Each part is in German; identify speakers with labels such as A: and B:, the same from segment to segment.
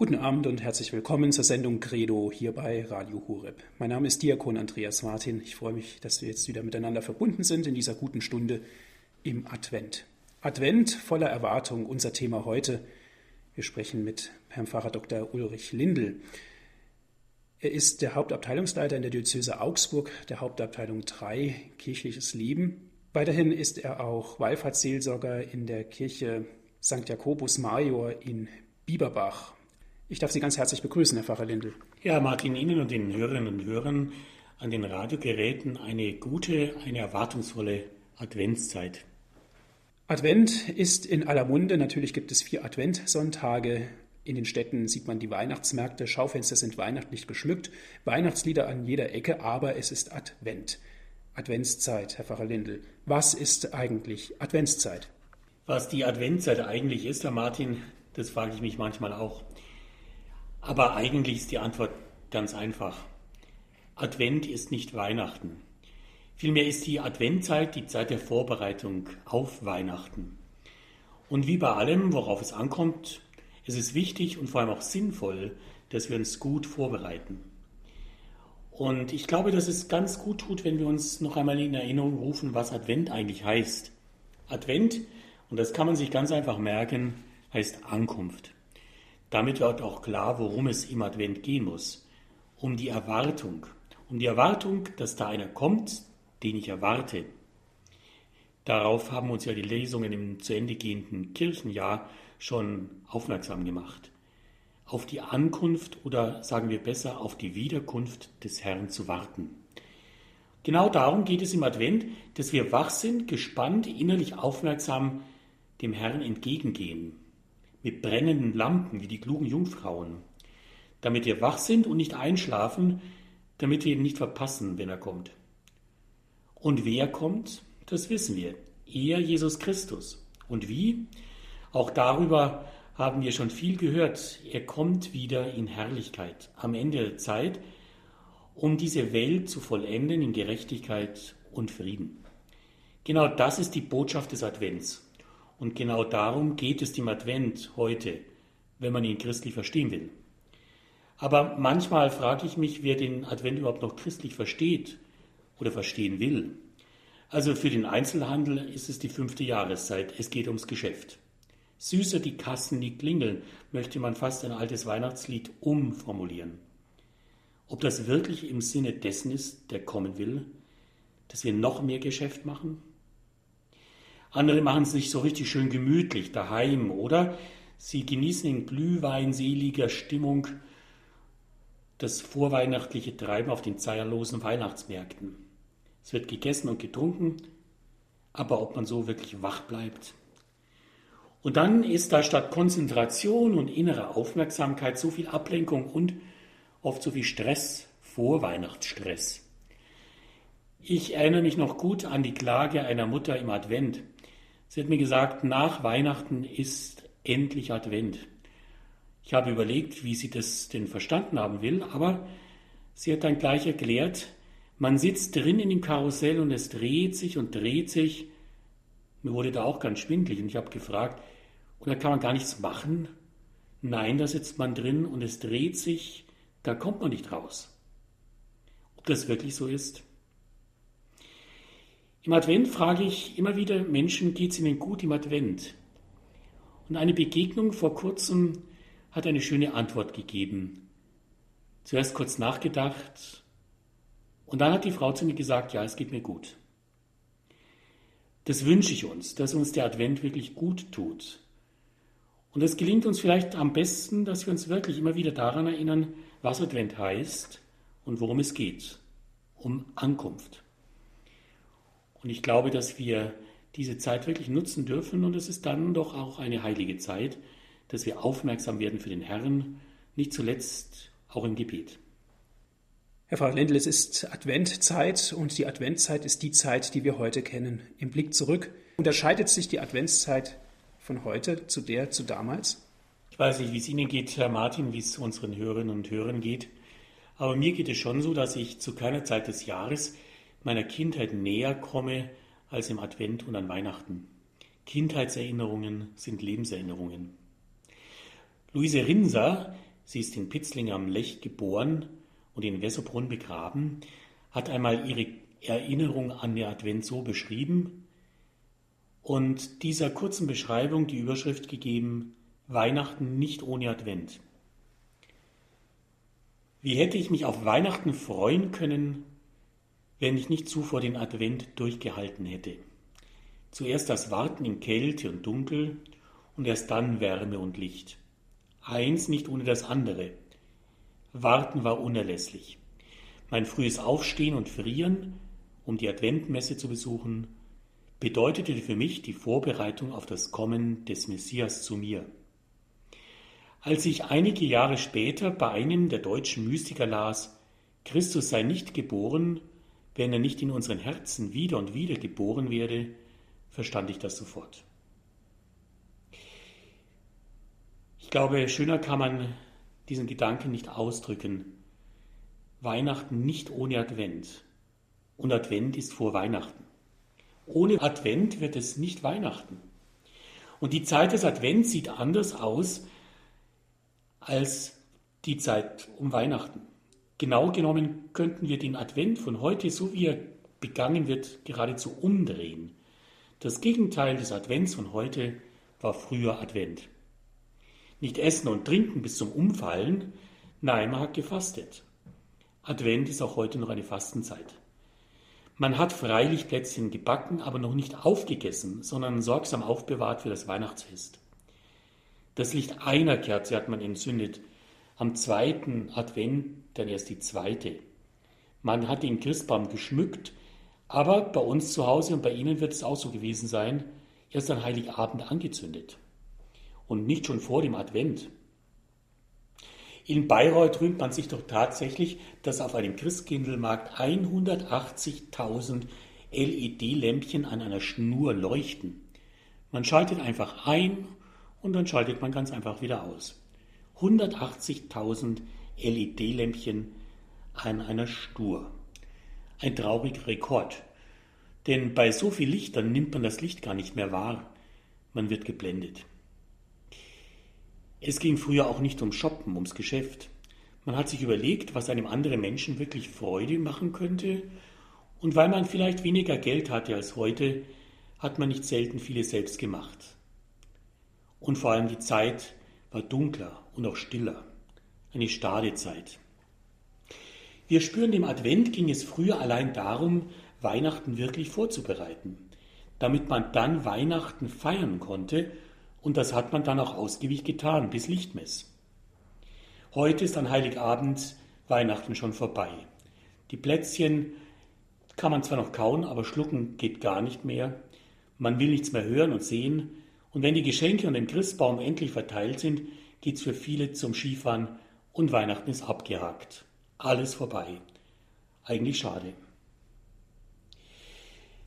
A: Guten Abend und herzlich willkommen zur Sendung Credo hier bei Radio Horeb. Mein Name ist Diakon Andreas Martin. Ich freue mich, dass wir jetzt wieder miteinander verbunden sind in dieser guten Stunde im Advent. Advent voller Erwartung, unser Thema heute. Wir sprechen mit Herrn Pfarrer Dr. Ulrich Lindel. Er ist der Hauptabteilungsleiter in der Diözese Augsburg, der Hauptabteilung 3 Kirchliches Leben. Weiterhin ist er auch Wallfahrtsseelsorger in der Kirche St. Jakobus Major in Bieberbach. Ich darf Sie ganz herzlich begrüßen, Herr Pfarrer Lindel.
B: Ja, Martin, Ihnen und den Hörerinnen und Hörern an den Radiogeräten eine gute, eine erwartungsvolle Adventszeit.
A: Advent ist in aller Munde. Natürlich gibt es vier Adventsonntage. In den Städten sieht man die Weihnachtsmärkte, Schaufenster sind weihnachtlich geschmückt, Weihnachtslieder an jeder Ecke, aber es ist Advent. Adventszeit, Herr Pfarrer Lindel. Was ist eigentlich Adventszeit?
B: Was die Adventszeit eigentlich ist, Herr Martin, das frage ich mich manchmal auch. Aber eigentlich ist die Antwort ganz einfach. Advent ist nicht Weihnachten. Vielmehr ist die Adventzeit die Zeit der Vorbereitung auf Weihnachten. Und wie bei allem, worauf es ankommt, ist es wichtig und vor allem auch sinnvoll, dass wir uns gut vorbereiten. Und ich glaube, dass es ganz gut tut, wenn wir uns noch einmal in Erinnerung rufen, was Advent eigentlich heißt. Advent, und das kann man sich ganz einfach merken, heißt Ankunft. Damit wird auch klar, worum es im Advent gehen muss. Um die Erwartung. Um die Erwartung, dass da einer kommt, den ich erwarte. Darauf haben uns ja die Lesungen im zu Ende gehenden Kirchenjahr schon aufmerksam gemacht. Auf die Ankunft oder sagen wir besser auf die Wiederkunft des Herrn zu warten. Genau darum geht es im Advent, dass wir wach sind, gespannt, innerlich aufmerksam dem Herrn entgegengehen mit brennenden Lampen wie die klugen Jungfrauen, damit wir wach sind und nicht einschlafen, damit wir ihn nicht verpassen, wenn er kommt. Und wer kommt, das wissen wir. Er, Jesus Christus. Und wie? Auch darüber haben wir schon viel gehört. Er kommt wieder in Herrlichkeit am Ende der Zeit, um diese Welt zu vollenden in Gerechtigkeit und Frieden. Genau das ist die Botschaft des Advents. Und genau darum geht es dem Advent heute, wenn man ihn christlich verstehen will. Aber manchmal frage ich mich, wer den Advent überhaupt noch christlich versteht oder verstehen will. Also für den Einzelhandel ist es die fünfte Jahreszeit. Es geht ums Geschäft. Süßer die Kassen, die klingeln, möchte man fast ein altes Weihnachtslied umformulieren. Ob das wirklich im Sinne dessen ist, der kommen will, dass wir noch mehr Geschäft machen? Andere machen es sich so richtig schön gemütlich daheim, oder? Sie genießen in glühweinseliger Stimmung das vorweihnachtliche Treiben auf den zahllosen Weihnachtsmärkten. Es wird gegessen und getrunken, aber ob man so wirklich wach bleibt. Und dann ist da statt Konzentration und innerer Aufmerksamkeit so viel Ablenkung und oft so viel Stress, Vorweihnachtsstress. Ich erinnere mich noch gut an die Klage einer Mutter im Advent. Sie hat mir gesagt, nach Weihnachten ist endlich Advent. Ich habe überlegt, wie sie das denn verstanden haben will, aber sie hat dann gleich erklärt, man sitzt drin in dem Karussell und es dreht sich und dreht sich. Mir wurde da auch ganz schwindlig und ich habe gefragt, da kann man gar nichts machen? Nein, da sitzt man drin und es dreht sich, da kommt man nicht raus. Ob das wirklich so ist? Im Advent frage ich immer wieder Menschen, geht es ihnen gut im Advent? Und eine Begegnung vor kurzem hat eine schöne Antwort gegeben. Zuerst kurz nachgedacht und dann hat die Frau zu mir gesagt, ja, es geht mir gut. Das wünsche ich uns, dass uns der Advent wirklich gut tut. Und es gelingt uns vielleicht am besten, dass wir uns wirklich immer wieder daran erinnern, was Advent heißt und worum es geht. Um Ankunft. Und ich glaube, dass wir diese Zeit wirklich nutzen dürfen und es ist dann doch auch eine heilige Zeit, dass wir aufmerksam werden für den Herrn, nicht zuletzt auch im Gebet.
A: Herr Pfarrer Lendl, es ist Adventzeit und die Adventzeit ist die Zeit, die wir heute kennen. Im Blick zurück unterscheidet sich die Adventszeit von heute zu der zu damals?
B: Ich weiß nicht, wie es Ihnen geht, Herr Martin, wie es unseren Hörerinnen und Hörern geht, aber mir geht es schon so, dass ich zu keiner Zeit des Jahres meiner Kindheit näher komme als im Advent und an Weihnachten. Kindheitserinnerungen sind Lebenserinnerungen. Luise Rinser, Sie ist in Pitzling am Lech geboren und in Wesserbrunn begraben, hat einmal ihre Erinnerung an den Advent so beschrieben und dieser kurzen Beschreibung die Überschrift gegeben, Weihnachten nicht ohne Advent. Wie hätte ich mich auf Weihnachten freuen können, wenn ich nicht zuvor den Advent durchgehalten hätte? Zuerst das Warten in Kälte und Dunkel und erst dann Wärme und Licht. Eins nicht ohne das andere. Warten war unerlässlich. Mein frühes Aufstehen und Frieren, um die Adventmesse zu besuchen, bedeutete für mich die Vorbereitung auf das Kommen des Messias zu mir. Als ich einige Jahre später bei einem der deutschen Mystiker las, Christus sei nicht geboren, wenn er nicht in unseren Herzen wieder und wieder geboren werde, verstand ich das sofort. Ich glaube, schöner kann man diesen Gedanken nicht ausdrücken. Weihnachten nicht ohne Advent. Und Advent ist vor Weihnachten. Ohne Advent wird es nicht Weihnachten. Und die Zeit des Advents sieht anders aus als die Zeit um Weihnachten. Genau genommen könnten wir den Advent von heute, so wie er begangen wird, geradezu umdrehen. Das Gegenteil des Advents von heute war früher Advent. Nicht essen und trinken bis zum Umfallen, nein, man hat gefastet. Advent ist auch heute noch eine Fastenzeit. Man hat freilich Plätzchen gebacken, aber noch nicht aufgegessen, sondern sorgsam aufbewahrt für das Weihnachtsfest. Das Licht einer Kerze hat man entzündet, am zweiten Advent dann erst die zweite. Man hat den Christbaum geschmückt, aber bei uns zu Hause und bei Ihnen wird es auch so gewesen sein, erst an Heiligabend angezündet und nicht schon vor dem Advent. In Bayreuth rühmt man sich doch tatsächlich, dass auf einem Christkindlmarkt 180.000 LED-Lämpchen an einer Schnur leuchten. Man schaltet einfach ein und dann schaltet man ganz einfach wieder aus. 180.000 LED-Lämpchen an einer Schnur. Ein trauriger Rekord. Denn bei so viel Lichtern nimmt man das Licht gar nicht mehr wahr. Man wird geblendet. Es ging früher auch nicht um Shoppen, ums Geschäft. Man hat sich überlegt, was einem anderen Menschen wirklich Freude machen könnte, und weil man vielleicht weniger Geld hatte als heute, hat man nicht selten viele selbst gemacht. Und vor allem die Zeit war dunkler und auch stiller, eine Stadezeit. Wir spüren, dem Advent ging es früher allein darum, Weihnachten wirklich vorzubereiten, damit man dann Weihnachten feiern konnte und das hat man dann auch ausgiebig getan, bis Lichtmess. Heute ist an Heiligabend Weihnachten schon vorbei. Die Plätzchen kann man zwar noch kauen, aber schlucken geht gar nicht mehr. Man will nichts mehr hören und sehen. Und wenn die Geschenke und den Christbaum endlich verteilt sind, geht's für viele zum Skifahren und Weihnachten ist abgehakt. Alles vorbei. Eigentlich schade.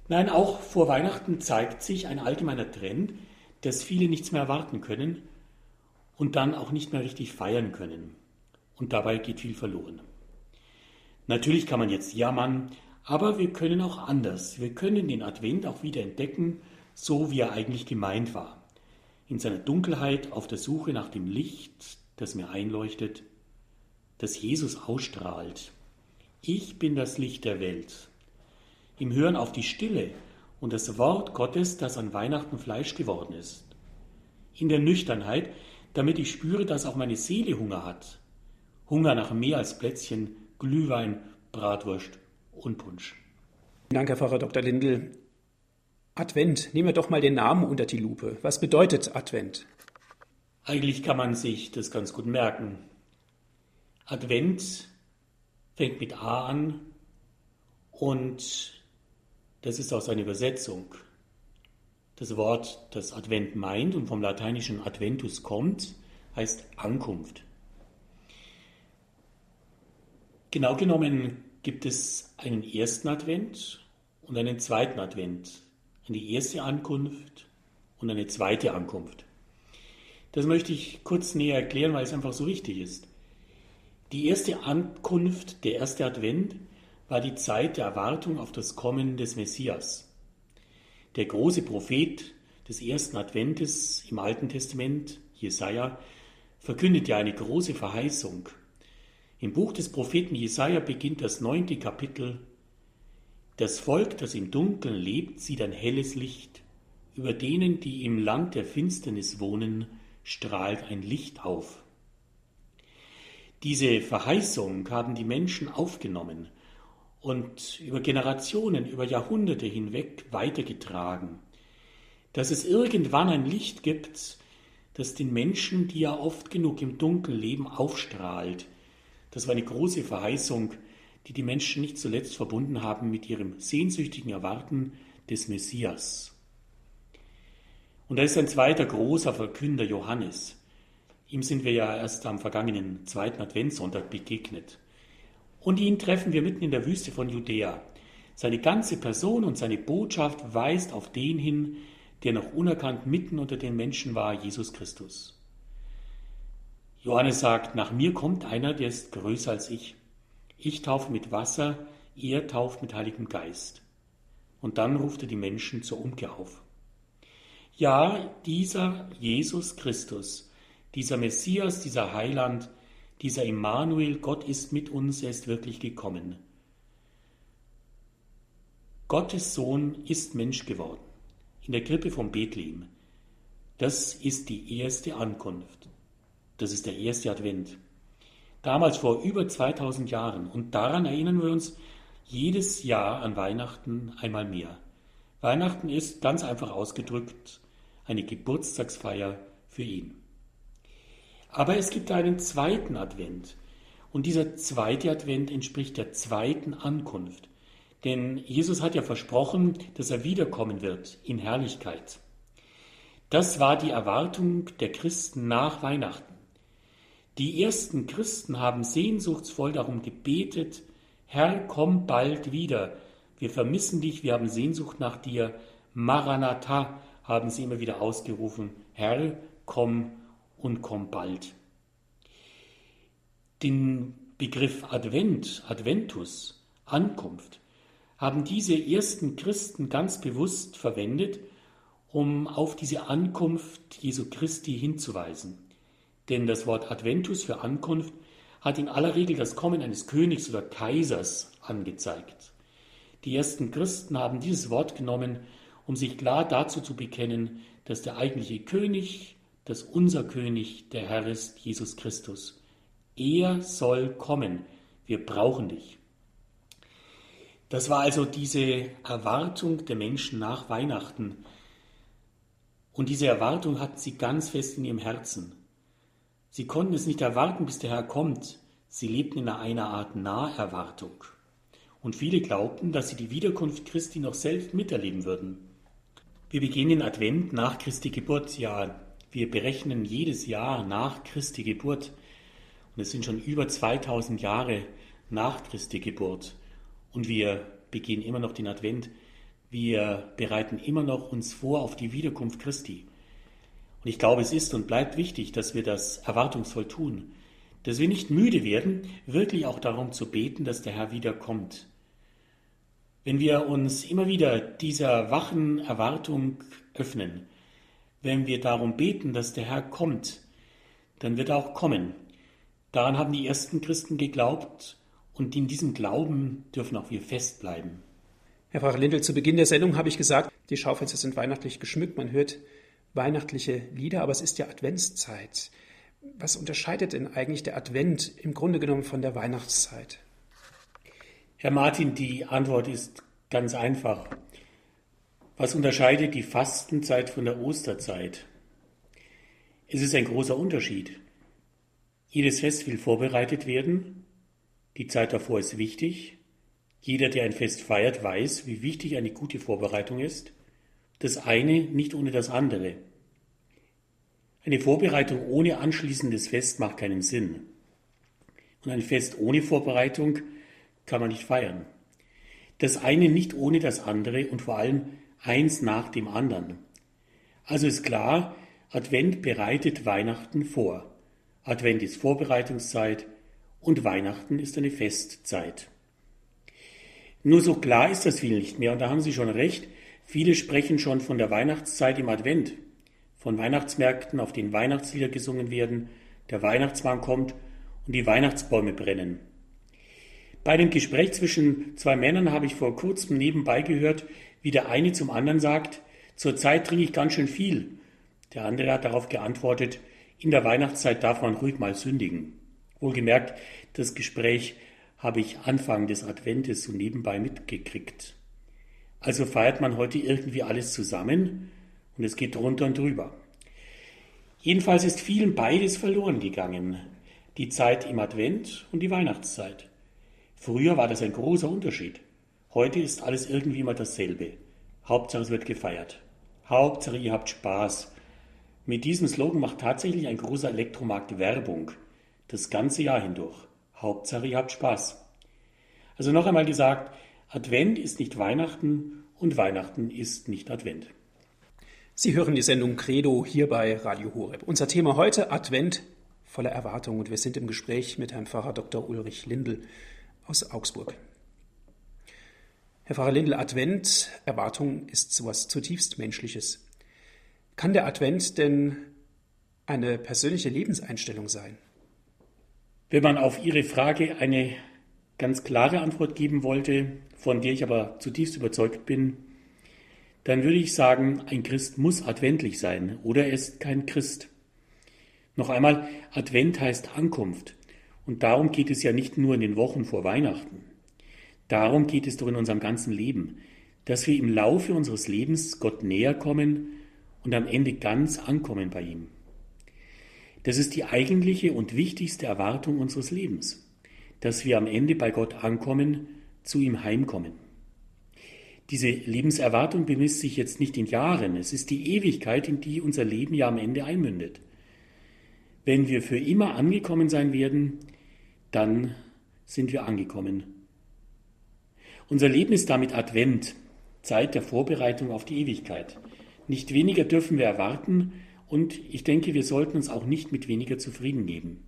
B: Nein, auch vor Weihnachten zeigt sich ein allgemeiner Trend, dass viele nichts mehr erwarten können und dann auch nicht mehr richtig feiern können. Und dabei geht viel verloren. Natürlich kann man jetzt jammern, aber wir können auch anders. Wir können den Advent auch wieder entdecken, so wie er eigentlich gemeint war. In seiner Dunkelheit auf der Suche nach dem Licht, das mir einleuchtet, das Jesus ausstrahlt. Ich bin das Licht der Welt. Im Hören auf die Stille und das Wort Gottes, das an Weihnachten Fleisch geworden ist. In der Nüchternheit, damit ich spüre, dass auch meine Seele Hunger hat. Hunger nach mehr als Plätzchen, Glühwein, Bratwurst und Punsch.
A: Vielen Dank, Herr Pfarrer Dr. Lindel. Advent, nehmen wir doch mal den Namen unter die Lupe. Was bedeutet Advent?
B: Eigentlich kann man sich das ganz gut merken. Advent fängt mit A an und das ist auch seine Übersetzung. Das Wort, das Advent meint und vom lateinischen Adventus kommt, heißt Ankunft. Genau genommen gibt es einen ersten Advent und einen zweiten Advent. Eine erste Ankunft und eine zweite Ankunft. Das möchte ich kurz näher erklären, weil es einfach so wichtig ist. Die erste Ankunft, der erste Advent, war die Zeit der Erwartung auf das Kommen des Messias. Der große Prophet des ersten Adventes im Alten Testament, Jesaja, verkündet ja eine große Verheißung. Im Buch des Propheten Jesaja beginnt das neunte Kapitel. Das Volk, das im Dunkeln lebt, sieht ein helles Licht. Über denen, die im Land der Finsternis wohnen, strahlt ein Licht auf. Diese Verheißung haben die Menschen aufgenommen und über Generationen, über Jahrhunderte hinweg weitergetragen. Dass es irgendwann ein Licht gibt, das den Menschen, die ja oft genug im Dunkeln leben, aufstrahlt. Das war eine große Verheißung, die die Menschen nicht zuletzt verbunden haben mit ihrem sehnsüchtigen Erwarten des Messias. Und da ist ein zweiter großer Verkünder Johannes. Ihm sind wir ja erst am vergangenen zweiten Adventssonntag begegnet. Und ihn treffen wir mitten in der Wüste von Judäa. Seine ganze Person und seine Botschaft weist auf den hin, der noch unerkannt mitten unter den Menschen war, Jesus Christus. Johannes sagt, nach mir kommt einer, der ist größer als ich. Ich taufe mit Wasser, er tauft mit Heiligem Geist. Und dann ruft er die Menschen zur Umkehr auf. Ja, dieser Jesus Christus, dieser Messias, dieser Heiland, dieser Immanuel, Gott ist mit uns, er ist wirklich gekommen. Gottes Sohn ist Mensch geworden, in der Krippe von Bethlehem. Das ist die erste Ankunft. Das ist der erste Advent. Damals vor über 2000 Jahren. Und daran erinnern wir uns jedes Jahr an Weihnachten einmal mehr. Weihnachten ist ganz einfach ausgedrückt eine Geburtstagsfeier für ihn. Aber es gibt einen zweiten Advent. Und dieser zweite Advent entspricht der zweiten Ankunft. Denn Jesus hat ja versprochen, dass er wiederkommen wird in Herrlichkeit. Das war die Erwartung der Christen nach Weihnachten. Die ersten Christen haben sehnsuchtsvoll darum gebetet, Herr, komm bald wieder. Wir vermissen dich, wir haben Sehnsucht nach dir. Maranatha, haben sie immer wieder ausgerufen, Herr, komm und komm bald. Den Begriff Advent, Adventus, Ankunft, haben diese ersten Christen ganz bewusst verwendet, um auf diese Ankunft Jesu Christi hinzuweisen. Denn das Wort Adventus für Ankunft hat in aller Regel das Kommen eines Königs oder Kaisers angezeigt. Die ersten Christen haben dieses Wort genommen, um sich klar dazu zu bekennen, dass der eigentliche König, dass unser König der Herr ist, Jesus Christus. Er soll kommen. Wir brauchen dich. Das war also diese Erwartung der Menschen nach Weihnachten. Und diese Erwartung hatten sie ganz fest in ihrem Herzen. Sie konnten es nicht erwarten, bis der Herr kommt. Sie lebten in einer Art Naherwartung. Und viele glaubten, dass sie die Wiederkunft Christi noch selbst miterleben würden. Wir beginnen Advent nach Christi Geburt. Ja, wir berechnen jedes Jahr nach Christi Geburt. Und es sind schon über 2000 Jahre nach Christi Geburt. Und wir beginnen immer noch den Advent. Wir bereiten immer noch uns vor auf die Wiederkunft Christi. Und ich glaube, es ist und bleibt wichtig, dass wir das erwartungsvoll tun. Dass wir nicht müde werden, wirklich auch darum zu beten, dass der Herr wiederkommt. Wenn wir uns immer wieder dieser wachen Erwartung öffnen, wenn wir darum beten, dass der Herr kommt, dann wird er auch kommen. Daran haben die ersten Christen geglaubt und in diesem Glauben dürfen auch wir festbleiben.
A: Herr Pfarrer Lindel, zu Beginn der Sendung habe ich gesagt, die Schaufenster sind weihnachtlich geschmückt, man hört weihnachtliche Lieder, aber es ist ja Adventszeit. Was unterscheidet denn eigentlich der Advent im Grunde genommen von der Weihnachtszeit?
B: Herr Martin, die Antwort ist ganz einfach. Was unterscheidet die Fastenzeit von der Osterzeit? Es ist ein großer Unterschied. Jedes Fest will vorbereitet werden. Die Zeit davor ist wichtig. Jeder, der ein Fest feiert, weiß, wie wichtig eine gute Vorbereitung ist. Das eine nicht ohne das andere. Eine Vorbereitung ohne anschließendes Fest macht keinen Sinn. Und ein Fest ohne Vorbereitung kann man nicht feiern. Das eine nicht ohne das andere und vor allem eins nach dem anderen. Also ist klar, Advent bereitet Weihnachten vor. Advent ist Vorbereitungszeit und Weihnachten ist eine Festzeit. Nur so klar ist das viel nicht mehr und da haben Sie schon recht. Viele sprechen schon von der Weihnachtszeit im Advent, von Weihnachtsmärkten, auf denen Weihnachtslieder gesungen werden, der Weihnachtsmann kommt und die Weihnachtsbäume brennen. Bei dem Gespräch zwischen zwei Männern habe ich vor kurzem nebenbei gehört, wie der eine zum anderen sagt, zurzeit trinke ich ganz schön viel. Der andere hat darauf geantwortet, in der Weihnachtszeit darf man ruhig mal sündigen. Wohlgemerkt, das Gespräch habe ich Anfang des Adventes so nebenbei mitgekriegt. Also feiert man heute irgendwie alles zusammen und es geht drunter und drüber. Jedenfalls ist vielen beides verloren gegangen. Die Zeit im Advent und die Weihnachtszeit. Früher war das ein großer Unterschied. Heute ist alles irgendwie immer dasselbe. Hauptsache es wird gefeiert. Hauptsache ihr habt Spaß. Mit diesem Slogan macht tatsächlich ein großer Elektromarkt Werbung. Das ganze Jahr hindurch. Hauptsache ihr habt Spaß. Also noch einmal gesagt, Advent ist nicht Weihnachten und Weihnachten ist nicht Advent.
A: Sie hören die Sendung Credo hier bei Radio Horeb. Unser Thema heute Advent voller Erwartung und wir sind im Gespräch mit Herrn Pfarrer Dr. Ulrich Lindl aus Augsburg. Herr Pfarrer Lindl, Advent, Erwartung ist so etwas zutiefst Menschliches. Kann der Advent denn eine persönliche Lebenseinstellung sein?
B: Wenn man auf Ihre Frage eine ganz klare Antwort geben wollte, von der ich aber zutiefst überzeugt bin, dann würde ich sagen, ein Christ muss adventlich sein oder er ist kein Christ. Noch einmal, Advent heißt Ankunft. Und darum geht es ja nicht nur in den Wochen vor Weihnachten. Darum geht es doch in unserem ganzen Leben, dass wir im Laufe unseres Lebens Gott näher kommen und am Ende ganz ankommen bei ihm. Das ist die eigentliche und wichtigste Erwartung unseres Lebens, dass wir am Ende bei Gott ankommen, zu ihm heimkommen. Diese Lebenserwartung bemisst sich jetzt nicht in Jahren, es ist die Ewigkeit, in die unser Leben ja am Ende einmündet. Wenn wir für immer angekommen sein werden, dann sind wir angekommen. Unser Leben ist damit Advent, Zeit der Vorbereitung auf die Ewigkeit. Nicht weniger dürfen wir erwarten und ich denke, wir sollten uns auch nicht mit weniger zufrieden geben.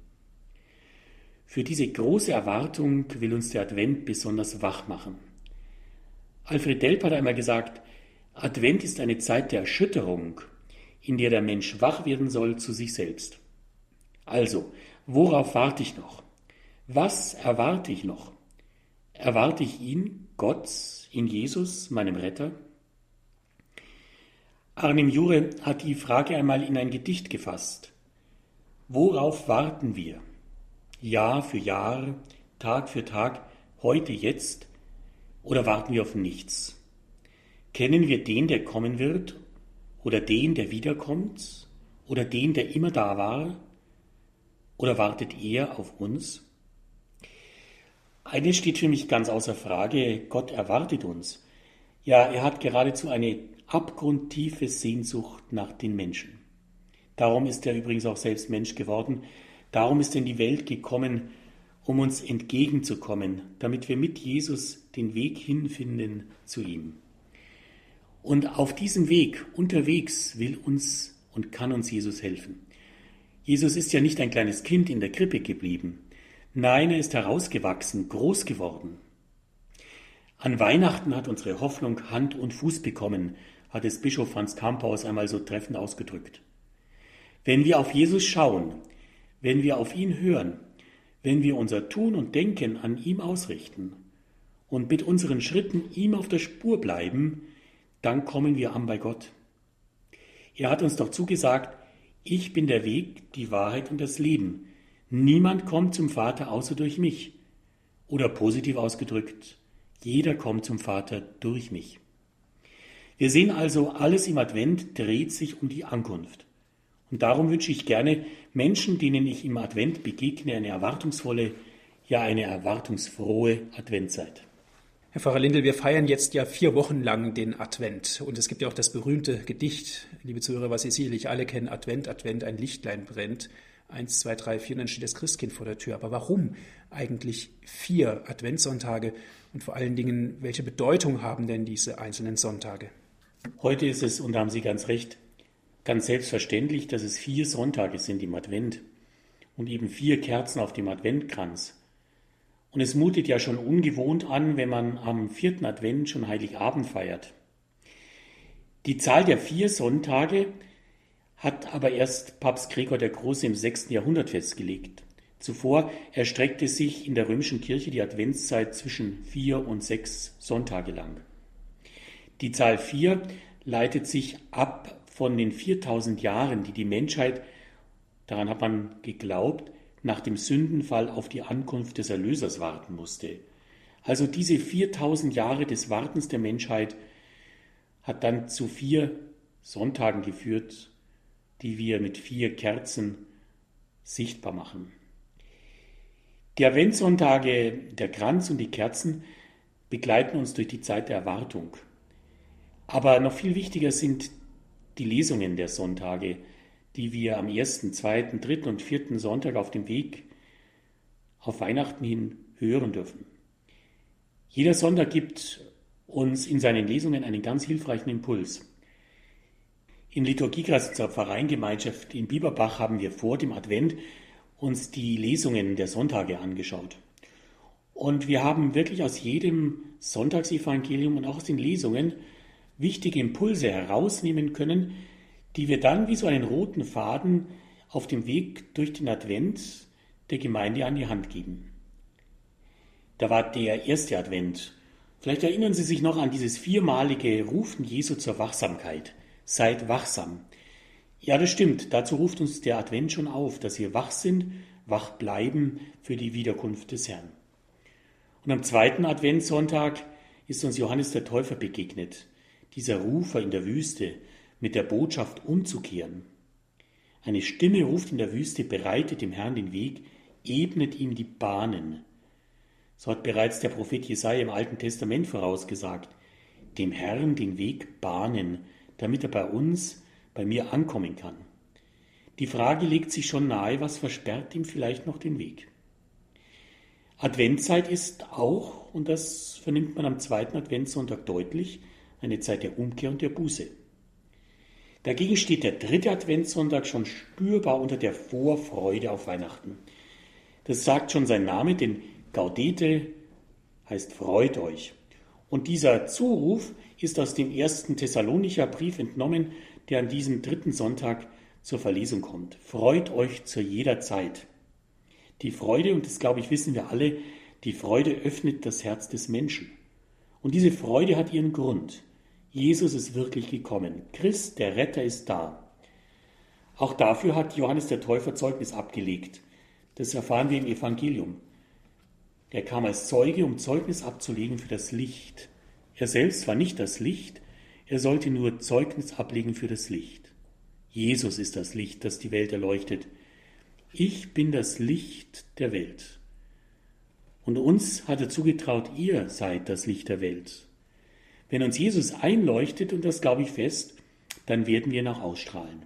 B: Für diese große Erwartung will uns der Advent besonders wach machen. Alfred Delp hat einmal gesagt, Advent ist eine Zeit der Erschütterung, in der der Mensch wach werden soll zu sich selbst. Also, worauf warte ich noch? Was erwarte ich noch? Erwarte ich ihn, Gott, in Jesus, meinem Retter? Arnim Jure hat die Frage einmal in ein Gedicht gefasst. Worauf warten wir? Jahr für Jahr, Tag für Tag, heute, jetzt? Oder warten wir auf nichts? Kennen wir den, der kommen wird? Oder den, der wiederkommt? Oder den, der immer da war? Oder wartet er auf uns? Eines steht für mich ganz außer Frage, Gott erwartet uns. Ja, er hat geradezu eine abgrundtiefe Sehnsucht nach den Menschen. Darum ist er übrigens auch selbst Mensch geworden. Darum ist in die Welt gekommen, um uns entgegenzukommen, damit wir mit Jesus den Weg hinfinden zu ihm. Und auf diesem Weg, unterwegs, will uns und kann uns Jesus helfen. Jesus ist ja nicht ein kleines Kind in der Krippe geblieben. Nein, er ist herausgewachsen, groß geworden. An Weihnachten hat unsere Hoffnung Hand und Fuß bekommen, hat es Bischof Franz Kamphaus einmal so treffend ausgedrückt. Wenn wir auf Jesus schauen, wenn wir auf ihn hören, wenn wir unser Tun und Denken an ihm ausrichten und mit unseren Schritten ihm auf der Spur bleiben, dann kommen wir an bei Gott. Er hat uns doch zugesagt, ich bin der Weg, die Wahrheit und das Leben. Niemand kommt zum Vater außer durch mich. Oder positiv ausgedrückt, jeder kommt zum Vater durch mich. Wir sehen also, alles im Advent dreht sich um die Ankunft. Und darum wünsche ich gerne Menschen, denen ich im Advent begegne, eine erwartungsvolle, ja eine erwartungsfrohe Adventzeit.
A: Herr Pfarrer Lindel, wir feiern jetzt ja vier Wochen lang den Advent. Und es gibt ja auch das berühmte Gedicht, liebe Zuhörer, was Sie sicherlich alle kennen, Advent, Advent, ein Lichtlein brennt. Eins, zwei, drei, vier, dann steht das Christkind vor der Tür. Aber warum eigentlich vier Adventssonntage? Und vor allen Dingen, welche Bedeutung haben denn diese einzelnen Sonntage?
B: Heute ist es, und da haben Sie ganz recht, ganz selbstverständlich, dass es vier Sonntage sind im Advent und eben vier Kerzen auf dem Adventkranz. Und es mutet ja schon ungewohnt an, wenn man am vierten Advent schon Heiligabend feiert. Die Zahl der vier Sonntage hat aber erst Papst Gregor der Große im 6. Jahrhundert festgelegt. Zuvor erstreckte sich in der römischen Kirche die Adventszeit zwischen vier und sechs Sonntage lang. Die Zahl vier leitet sich ab von den 4000 Jahren, die die Menschheit, daran hat man geglaubt, nach dem Sündenfall auf die Ankunft des Erlösers warten musste. Also diese 4000 Jahre des Wartens der Menschheit hat dann zu vier Sonntagen geführt, die wir mit vier Kerzen sichtbar machen. Die Adventssonntage, der Kranz und die Kerzen begleiten uns durch die Zeit der Erwartung. Aber noch viel wichtiger sind die Lesungen der Sonntage, die wir am ersten, zweiten, dritten und vierten Sonntag auf dem Weg auf Weihnachten hin hören dürfen. Jeder Sonntag gibt uns in seinen Lesungen einen ganz hilfreichen Impuls. Im Liturgiekreis unserer Pfarreingemeinschaft in Bieberbach haben wir vor dem Advent uns die Lesungen der Sonntage angeschaut. Und wir haben wirklich aus jedem Sonntagsevangelium und auch aus den Lesungen wichtige Impulse herausnehmen können, die wir dann wie so einen roten Faden auf dem Weg durch den Advent der Gemeinde an die Hand geben. Da war der erste Advent. Vielleicht erinnern Sie sich noch an dieses viermalige Rufen Jesu zur Wachsamkeit. Seid wachsam. Ja, das stimmt. Dazu ruft uns der Advent schon auf, dass wir wach sind, wach bleiben für die Wiederkunft des Herrn. Und am zweiten Adventssonntag ist uns Johannes der Täufer begegnet, dieser Rufer in der Wüste, mit der Botschaft umzukehren. Eine Stimme ruft in der Wüste, bereitet dem Herrn den Weg, ebnet ihm die Bahnen. So hat bereits der Prophet Jesaja im Alten Testament vorausgesagt, dem Herrn den Weg bahnen, damit er bei uns, bei mir ankommen kann. Die Frage legt sich schon nahe, was versperrt ihm vielleicht noch den Weg? Adventzeit ist auch, und das vernimmt man am zweiten Adventssonntag deutlich, eine Zeit der Umkehr und der Buße. Dagegen steht der dritte Adventssonntag schon spürbar unter der Vorfreude auf Weihnachten. Das sagt schon sein Name, denn Gaudete heißt freut euch. Und dieser Zuruf ist aus dem ersten Thessalonicher Brief entnommen, der an diesem dritten Sonntag zur Verlesung kommt. Freut euch zu jeder Zeit. Die Freude, und das glaube ich wissen wir alle, die Freude öffnet das Herz des Menschen. Und diese Freude hat ihren Grund. Jesus ist wirklich gekommen. Christ, der Retter, ist da. Auch dafür hat Johannes der Täufer Zeugnis abgelegt. Das erfahren wir im Evangelium. Er kam als Zeuge, um Zeugnis abzulegen für das Licht. Er selbst war nicht das Licht, er sollte nur Zeugnis ablegen für das Licht. Jesus ist das Licht, das die Welt erleuchtet. Ich bin das Licht der Welt. Und uns hat er zugetraut, ihr seid das Licht der Welt. Wenn uns Jesus einleuchtet, und das glaube ich fest, dann werden wir nach ausstrahlen.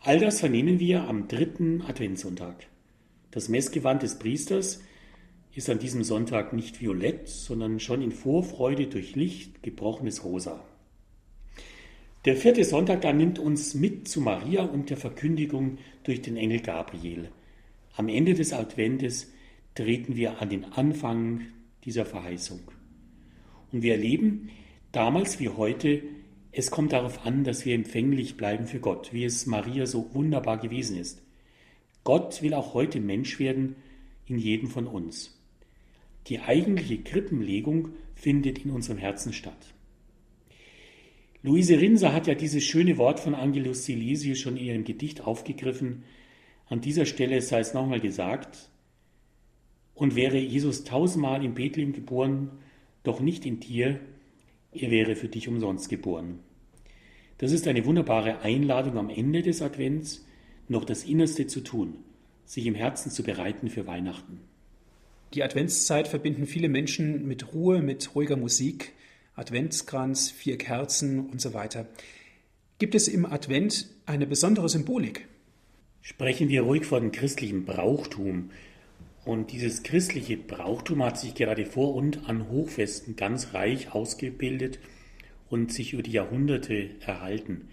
B: All das vernehmen wir am dritten Adventssonntag. Das Messgewand des Priesters ist an diesem Sonntag nicht violett, sondern schon in Vorfreude durch Licht gebrochenes Rosa. Der vierte Sonntag da nimmt uns mit zu Maria und der Verkündigung durch den Engel Gabriel. Am Ende des Adventes treten wir an den Anfang dieser Verheißung. Und wir erleben damals wie heute, es kommt darauf an, dass wir empfänglich bleiben für Gott, wie es Maria so wunderbar gewesen ist. Gott will auch heute Mensch werden in jedem von uns. Die eigentliche Krippenlegung findet in unserem Herzen statt. Luise Rinser hat ja dieses schöne Wort von Angelus Silesius schon in ihrem Gedicht aufgegriffen. An dieser Stelle sei es nochmal gesagt, und wäre Jesus tausendmal in Bethlehem geboren, doch nicht in dir, er wäre für dich umsonst geboren. Das ist eine wunderbare Einladung am Ende des Advents, noch das Innerste zu tun, sich im Herzen zu bereiten für Weihnachten.
A: Die Adventszeit verbinden viele Menschen mit Ruhe, mit ruhiger Musik, Adventskranz, vier Kerzen und so weiter. Gibt es im Advent eine besondere Symbolik?
B: Sprechen wir ruhig von christlichem Brauchtum, und dieses christliche Brauchtum hat sich gerade vor und an Hochfesten ganz reich ausgebildet und sich über die Jahrhunderte erhalten.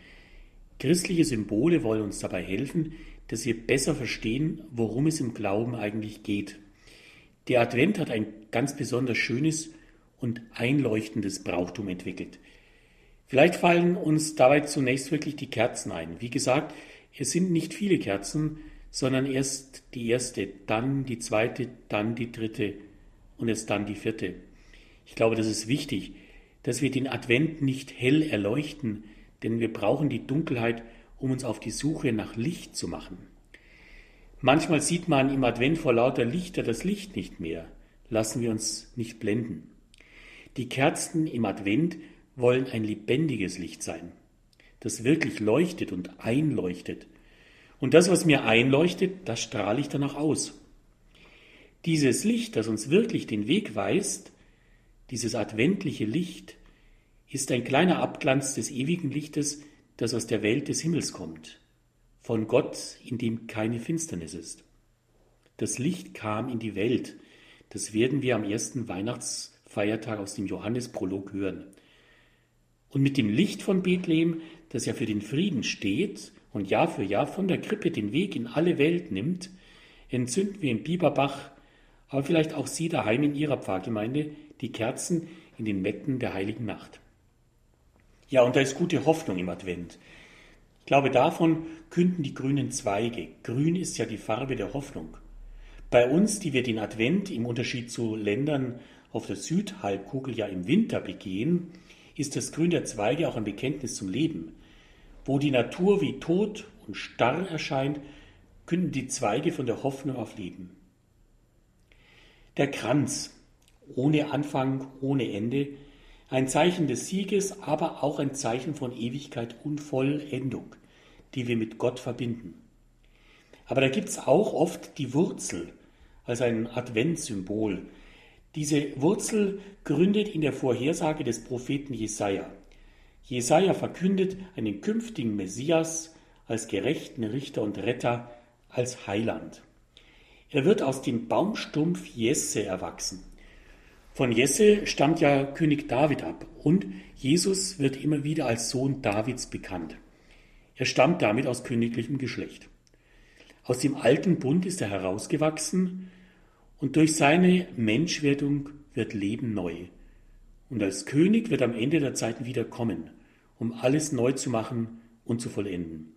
B: Christliche Symbole wollen uns dabei helfen, dass wir besser verstehen, worum es im Glauben eigentlich geht. Der Advent hat ein ganz besonders schönes und einleuchtendes Brauchtum entwickelt. Vielleicht fallen uns dabei zunächst wirklich die Kerzen ein. Wie gesagt, es sind nicht viele Kerzen, sondern erst die erste, dann die zweite, dann die dritte und erst dann die vierte. Ich glaube, das ist wichtig, dass wir den Advent nicht hell erleuchten, denn wir brauchen die Dunkelheit, um uns auf die Suche nach Licht zu machen. Manchmal sieht man im Advent vor lauter Lichter das Licht nicht mehr. Lassen wir uns nicht blenden. Die Kerzen im Advent wollen ein lebendiges Licht sein, das wirklich leuchtet und einleuchtet. Und das, was mir einleuchtet, das strahle ich dann auch aus. Dieses Licht, das uns wirklich den Weg weist, dieses adventliche Licht, ist ein kleiner Abglanz des ewigen Lichtes, das aus der Welt des Himmels kommt, von Gott, in dem keine Finsternis ist. Das Licht kam in die Welt, das werden wir am ersten Weihnachtsfeiertag aus dem Johannesprolog hören. Und mit dem Licht von Bethlehem, das ja für den Frieden steht und Jahr für Jahr von der Krippe den Weg in alle Welt nimmt, entzünden wir in Bieberbach, aber vielleicht auch Sie daheim in Ihrer Pfarrgemeinde, die Kerzen in den Metten der heiligen Nacht. Ja, und da ist gute Hoffnung im Advent. Ich glaube, davon künden die grünen Zweige. Grün ist ja die Farbe der Hoffnung. Bei uns, die wir den Advent im Unterschied zu Ländern auf der Südhalbkugel ja im Winter begehen, ist das Grün der Zweige auch ein Bekenntnis zum Leben. Wo die Natur wie tot und starr erscheint, künden die Zweige von der Hoffnung auf Leben. Der Kranz, ohne Anfang, ohne Ende, ein Zeichen des Sieges, aber auch ein Zeichen von Ewigkeit und Vollendung, die wir mit Gott verbinden. Aber da gibt es auch oft die Wurzel als ein Adventssymbol, diese Wurzel gründet in der Vorhersage des Propheten Jesaja. Jesaja verkündet einen künftigen Messias als gerechten Richter und Retter, als Heiland. Er wird aus dem Baumstumpf Jesse erwachsen. Von Jesse stammt ja König David ab und Jesus wird immer wieder als Sohn Davids bekannt. Er stammt damit aus königlichem Geschlecht. Aus dem alten Bund ist er herausgewachsen und durch seine Menschwerdung wird Leben neu. Und als König wird am Ende der Zeiten wieder kommen, um alles neu zu machen und zu vollenden.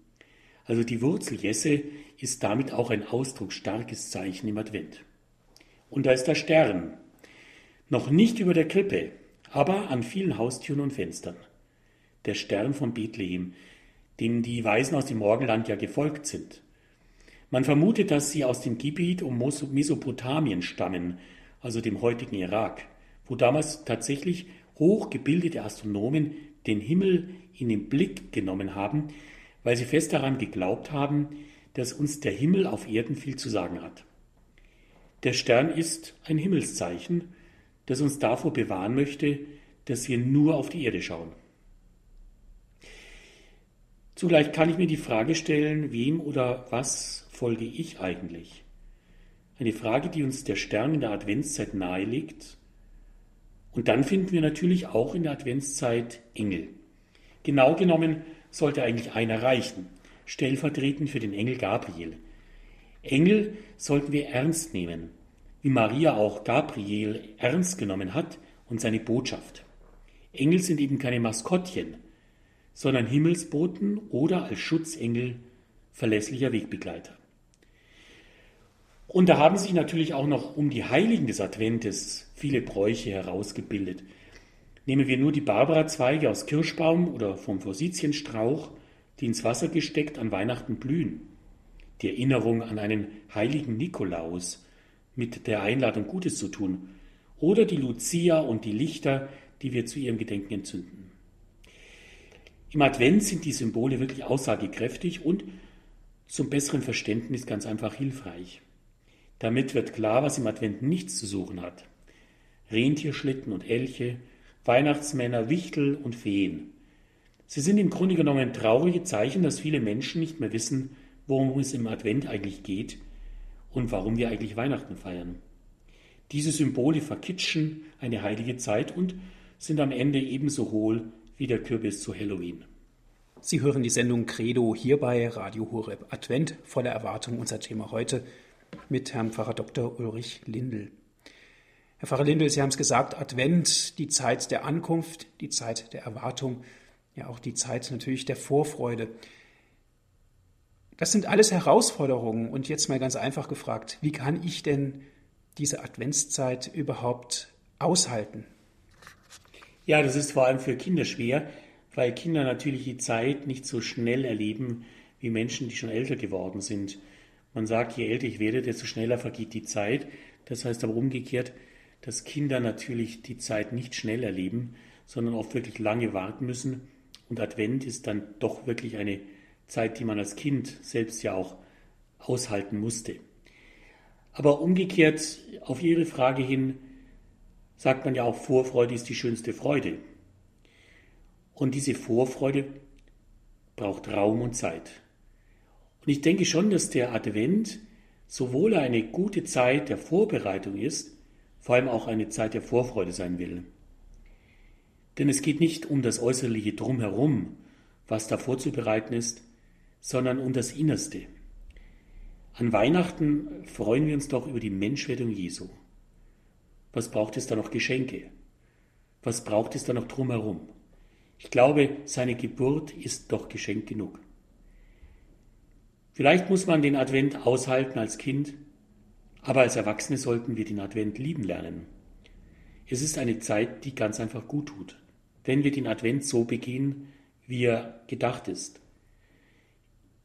B: Also die Wurzel Jesse ist damit auch ein ausdrucksstarkes Zeichen im Advent. Und da ist der Stern. Noch nicht über der Krippe, aber an vielen Haustüren und Fenstern. Der Stern von Bethlehem, dem die Weisen aus dem Morgenland ja gefolgt sind. Man vermutet, dass sie aus dem Gebiet um Mesopotamien stammen, also dem heutigen Irak, wo damals tatsächlich hochgebildete Astronomen den Himmel in den Blick genommen haben, weil sie fest daran geglaubt haben, dass uns der Himmel auf Erden viel zu sagen hat. Der Stern ist ein Himmelszeichen, das uns davor bewahren möchte, dass wir nur auf die Erde schauen. Zugleich kann ich mir die Frage stellen, wem oder was folge ich eigentlich? Eine Frage, die uns der Stern in der Adventszeit nahelegt. Und dann finden wir natürlich auch in der Adventszeit Engel. Genau genommen sollte eigentlich einer reichen, stellvertretend für den Engel Gabriel. Engel sollten wir ernst nehmen, wie Maria auch Gabriel ernst genommen hat und seine Botschaft. Engel sind eben keine Maskottchen, sondern Himmelsboten oder als Schutzengel verlässlicher Wegbegleiter. Und da haben sich natürlich auch noch um die Heiligen des Adventes viele Bräuche herausgebildet. Nehmen wir nur die Barbara-Zweige aus Kirschbaum oder vom Forsythienstrauch, die ins Wasser gesteckt an Weihnachten blühen. Die Erinnerung an einen heiligen Nikolaus mit der Einladung, Gutes zu tun. Oder die Lucia und die Lichter, die wir zu ihrem Gedenken entzünden. Im Advent sind die Symbole wirklich aussagekräftig und zum besseren Verständnis ganz einfach hilfreich. Damit wird klar, was im Advent nichts zu suchen hat. Rentierschlitten und Elche, Weihnachtsmänner, Wichtel und Feen. Sie sind im Grunde genommen traurige Zeichen, dass viele Menschen nicht mehr wissen, worum es im Advent eigentlich geht und warum wir eigentlich Weihnachten feiern. Diese Symbole verkitschen eine heilige Zeit und sind am Ende ebenso hohl wie der Kürbis zu Halloween.
A: Sie hören die Sendung Credo hier bei Radio Horeb Advent voller Erwartung unser Thema heute mit Herrn Pfarrer Dr. Ulrich Lindel. Herr Pfarrer Lindel, Sie haben es gesagt, Advent, die Zeit der Ankunft, die Zeit der Erwartung. ja auch die Zeit natürlich der Vorfreude. Das sind alles Herausforderungen und jetzt mal ganz einfach gefragt, wie kann ich denn diese Adventszeit überhaupt aushalten?
B: Ja, das ist vor allem für Kinder schwer, weil Kinder natürlich die Zeit nicht so schnell erleben wie Menschen, die schon älter geworden sind. Man sagt, je älter ich werde, desto schneller vergeht die Zeit. Das heißt aber umgekehrt, dass Kinder natürlich die Zeit nicht schnell erleben, sondern oft wirklich lange warten müssen. Und Advent ist dann doch wirklich eine Zeit, die man als Kind selbst ja auch aushalten musste. Aber umgekehrt auf Ihre Frage hin sagt man ja auch, Vorfreude ist die schönste Freude. Und diese Vorfreude braucht Raum und Zeit. Und ich denke schon, dass der Advent sowohl eine gute Zeit der Vorbereitung ist, vor allem auch eine Zeit der Vorfreude sein will. Denn es geht nicht um das äußerliche Drumherum, was da vorzubereiten ist, sondern um das Innerste. An Weihnachten freuen wir uns doch über die Menschwerdung Jesu. Was braucht es da noch Geschenke? Was braucht es da noch drumherum? Ich glaube, seine Geburt ist doch Geschenk genug. Vielleicht muss man den Advent aushalten als Kind, aber als Erwachsene sollten wir den Advent lieben lernen. Es ist eine Zeit, die ganz einfach gut tut, wenn wir den Advent so begehen, wie er gedacht ist.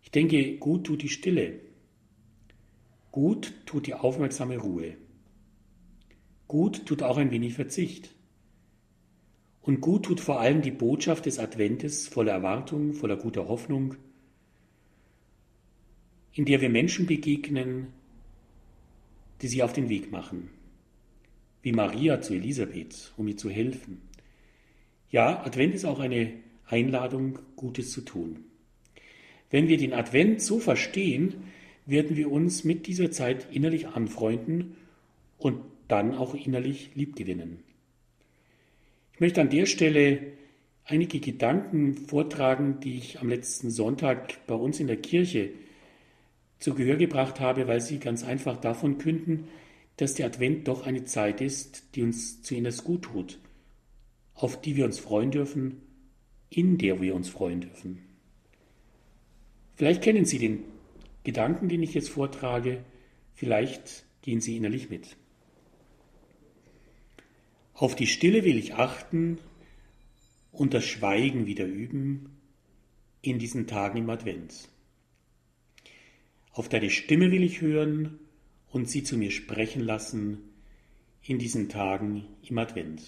B: Ich denke, gut tut die Stille. Gut tut die aufmerksame Ruhe. Gut tut auch ein wenig Verzicht. Und gut tut vor allem die Botschaft des Adventes voller Erwartung, voller guter Hoffnung, in der wir Menschen begegnen, die sich auf den Weg machen, wie Maria zu Elisabeth, um ihr zu helfen. Ja, Advent ist auch eine Einladung, Gutes zu tun. Wenn wir den Advent so verstehen, werden wir uns mit dieser Zeit innerlich anfreunden und dann auch innerlich liebgewinnen. Ich möchte an der Stelle einige Gedanken vortragen, die ich am letzten Sonntag bei uns in der Kirche zu Gehör gebracht habe, weil sie ganz einfach davon künden, dass der Advent doch eine Zeit ist, die uns zu innerst gut tut, auf die wir uns freuen dürfen, in der wir uns freuen dürfen. Vielleicht kennen Sie den Gedanken, den ich jetzt vortrage, vielleicht gehen Sie innerlich mit. Auf die Stille will ich achten und das Schweigen wieder üben in diesen Tagen im Advent. Auf deine Stimme will ich hören und sie zu mir sprechen lassen in diesen Tagen im Advent.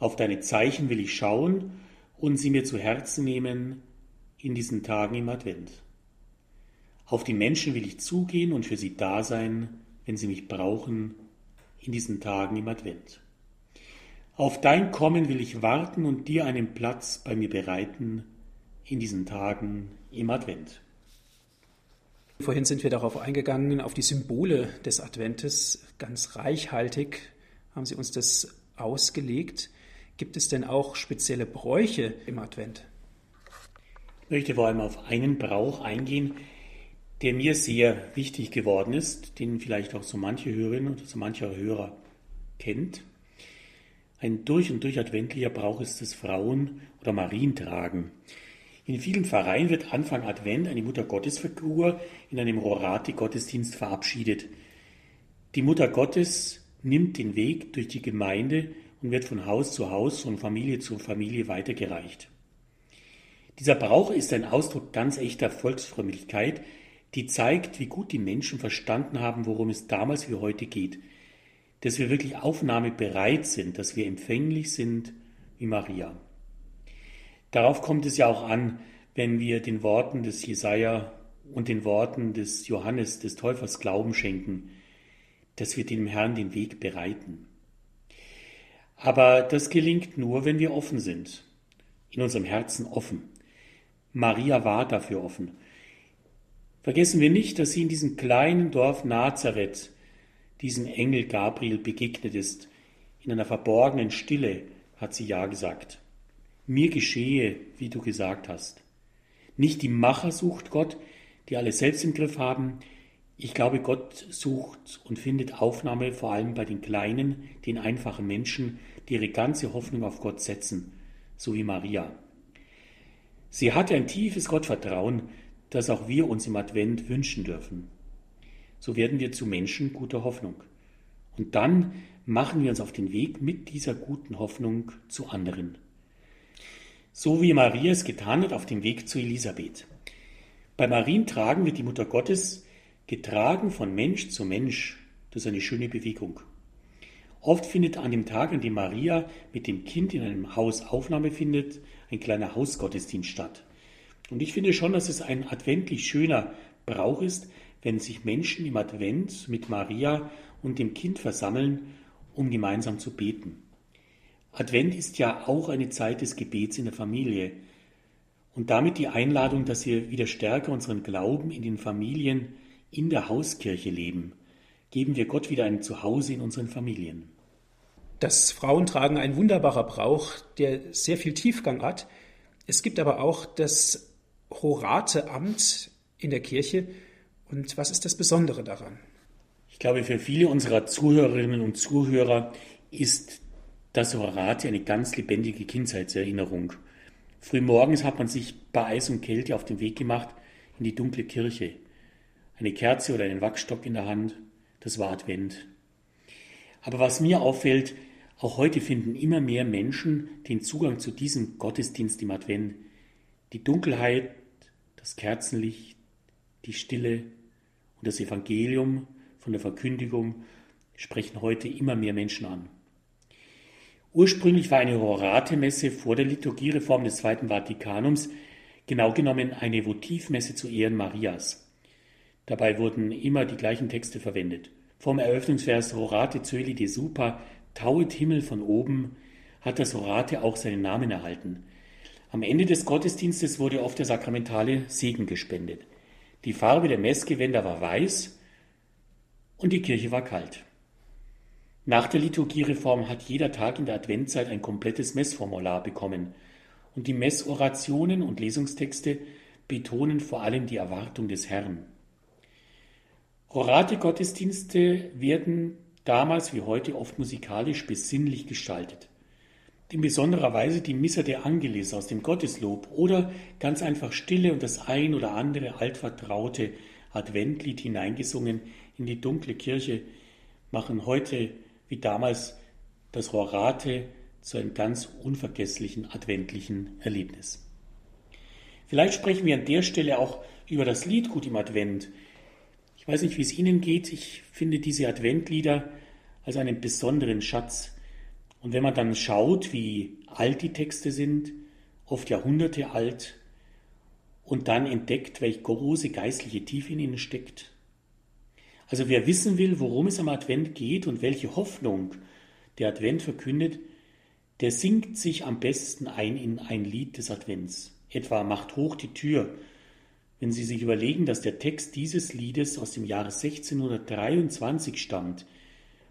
B: Auf deine Zeichen will ich schauen und sie mir zu Herzen nehmen in diesen Tagen im Advent. Auf die Menschen will ich zugehen und für sie da sein, wenn sie mich brauchen, in diesen Tagen im Advent. Auf dein Kommen will ich warten und dir einen Platz bei mir bereiten in diesen Tagen im Advent.
A: Vorhin sind wir darauf eingegangen, auf die Symbole des Adventes. Ganz reichhaltig haben Sie uns das ausgelegt. Gibt es denn auch spezielle Bräuche im Advent?
B: Ich möchte vor allem auf einen Brauch eingehen, der mir sehr wichtig geworden ist, den vielleicht auch so manche Hörerin oder so mancher Hörer kennt. Ein durch und durch adventlicher Brauch ist das Frauen- oder Marientragen. In vielen Pfarreien wird Anfang Advent eine Mutter-Gottes-Figur in einem Rorati-Gottesdienst verabschiedet. Die Mutter Gottes nimmt den Weg durch die Gemeinde und wird von Haus zu Haus, von Familie zu Familie weitergereicht. Dieser Brauch ist ein Ausdruck ganz echter Volksfrömmigkeit, die zeigt, wie gut die Menschen verstanden haben, worum es damals wie heute geht. Dass wir wirklich aufnahmebereit sind, dass wir empfänglich sind wie Maria. Darauf kommt es ja auch an, wenn wir den Worten des Jesaja und den Worten des Johannes des Täufers Glauben schenken, dass wir dem Herrn den Weg bereiten. Aber das gelingt nur, wenn wir offen sind, in unserem Herzen offen. Maria war dafür offen. Vergessen wir nicht, dass sie in diesem kleinen Dorf Nazareth diesem Engel Gabriel begegnet ist. In einer verborgenen Stille hat sie Ja gesagt mir geschehe, wie du gesagt hast. Nicht die Macher sucht Gott, die alles selbst im Griff haben. Ich glaube, Gott sucht und findet Aufnahme vor allem bei den kleinen, den einfachen Menschen, die ihre ganze Hoffnung auf Gott setzen, so wie Maria. Sie hatte ein tiefes Gottvertrauen, das auch wir uns im Advent wünschen dürfen. So werden wir zu Menschen guter Hoffnung. Und dann machen wir uns auf den Weg mit dieser guten Hoffnung zu anderen. So wie Maria es getan hat auf dem Weg zu Elisabeth. Bei Marientragen wird die Mutter Gottes getragen von Mensch zu Mensch. Das ist eine schöne Bewegung. Oft findet an dem Tag, an dem Maria mit dem Kind in einem Haus Aufnahme findet, ein kleiner Hausgottesdienst statt. Und ich finde schon, dass es ein adventlich schöner Brauch ist, wenn sich Menschen im Advent mit Maria und dem Kind versammeln, um gemeinsam zu beten. Advent ist ja auch eine Zeit des Gebets in der Familie und damit die Einladung, dass wir wieder stärker unseren Glauben in den Familien, in der Hauskirche leben. Geben wir Gott wieder ein Zuhause in unseren Familien.
A: Das Frauentragen ein wunderbarer Brauch, der sehr viel Tiefgang hat. Es gibt aber auch das Horateamt in der Kirche. Und was ist das Besondere daran?
B: Ich glaube, für viele unserer Zuhörerinnen und Zuhörer ist das Horate eine ganz lebendige Kindheitserinnerung. Frühmorgens hat man sich bei Eis und Kälte auf den Weg gemacht in die dunkle Kirche. Eine Kerze oder einen Wachstock in der Hand, das war Advent. Aber was mir auffällt, auch heute finden immer mehr Menschen den Zugang zu diesem Gottesdienst im Advent. Die Dunkelheit, das Kerzenlicht, die Stille und das Evangelium von der Verkündigung sprechen heute immer mehr Menschen an. Ursprünglich war eine Horate-Messe vor der Liturgiereform des Zweiten Vatikanums genau genommen eine Votivmesse zu Ehren Marias. Dabei wurden immer die gleichen Texte verwendet. Vom Eröffnungsvers Horate Zöli de Supa, Tauet Himmel von oben, hat das Horate auch seinen Namen erhalten. Am Ende des Gottesdienstes wurde oft der sakramentale Segen gespendet. Die Farbe der Messgewänder war weiß und die Kirche war kalt. Nach der Liturgiereform hat jeder Tag in der Adventzeit ein komplettes Messformular bekommen und die Messorationen und Lesungstexte betonen vor allem die Erwartung des Herrn. Orate-Gottesdienste werden damals wie heute oft musikalisch besinnlich gestaltet. In besonderer Weise die Missa de Angelis aus dem Gotteslob oder ganz einfach Stille und das ein oder andere altvertraute Adventlied hineingesungen in die dunkle Kirche machen heute wie damals das Rorate zu einem ganz unvergesslichen adventlichen Erlebnis. Vielleicht sprechen wir an der Stelle auch über das Lied Gut im Advent. Ich weiß nicht, wie es Ihnen geht. Ich finde diese Adventlieder als einen besonderen Schatz. Und wenn man dann schaut, wie alt die Texte sind, oft Jahrhunderte alt, und dann entdeckt, welche große geistliche Tiefe in ihnen steckt, also wer wissen will, worum es am Advent geht und welche Hoffnung der Advent verkündet, der singt sich am besten ein in ein Lied des Advents. Etwa macht hoch die Tür. Wenn Sie sich überlegen, dass der Text dieses Liedes aus dem Jahre 1623 stammt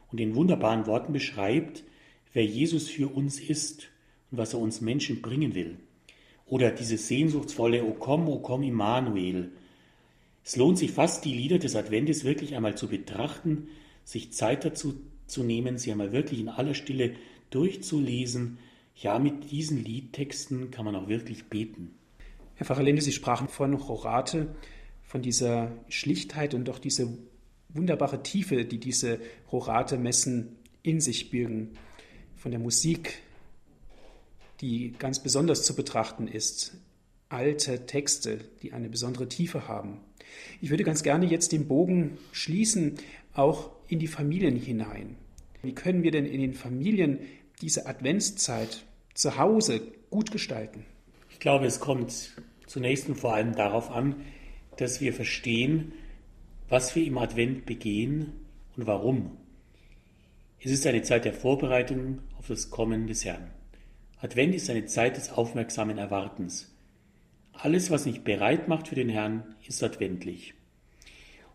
B: und in wunderbaren Worten beschreibt, wer Jesus für uns ist und was er uns Menschen bringen will. Oder dieses sehnsuchtsvolle O komm, O komm Immanuel, es lohnt sich fast, die Lieder des Adventes wirklich einmal zu betrachten, sich Zeit dazu zu nehmen, sie einmal wirklich in aller Stille durchzulesen. Ja, mit diesen Liedtexten kann man auch wirklich beten.
A: Herr Pfarrer Linde, Sie sprachen von Rorate, von dieser Schlichtheit und doch diese wunderbare Tiefe, die diese Rorate-Messen in sich birgen, von der Musik, die ganz besonders zu betrachten ist, alte Texte, die eine besondere Tiefe haben. Ich würde ganz gerne jetzt den Bogen schließen, auch in die Familien hinein. Wie können wir denn in den Familien diese Adventszeit zu Hause gut gestalten?
B: Ich glaube, es kommt zunächst und vor allem darauf an, dass wir verstehen, was wir im Advent begehen und warum. Es ist eine Zeit der Vorbereitung auf das Kommen des Herrn. Advent ist eine Zeit des aufmerksamen Erwartens. Alles, was mich bereit macht für den Herrn, ist adventlich.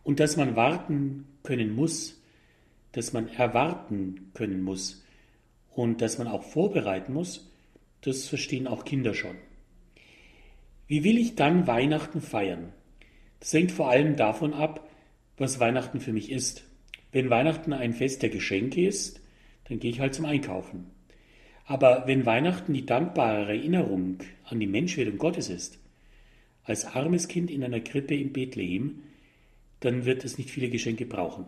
B: Und dass man warten können muss, dass man erwarten können muss und dass man auch vorbereiten muss, das verstehen auch Kinder schon. Wie will ich dann Weihnachten feiern? Das hängt vor allem davon ab, was Weihnachten für mich ist. Wenn Weihnachten ein Fest der Geschenke ist, dann gehe ich halt zum Einkaufen. Aber wenn Weihnachten die dankbare Erinnerung an die Menschwerdung Gottes ist, als armes Kind in einer Krippe in Bethlehem, dann wird es nicht viele Geschenke brauchen.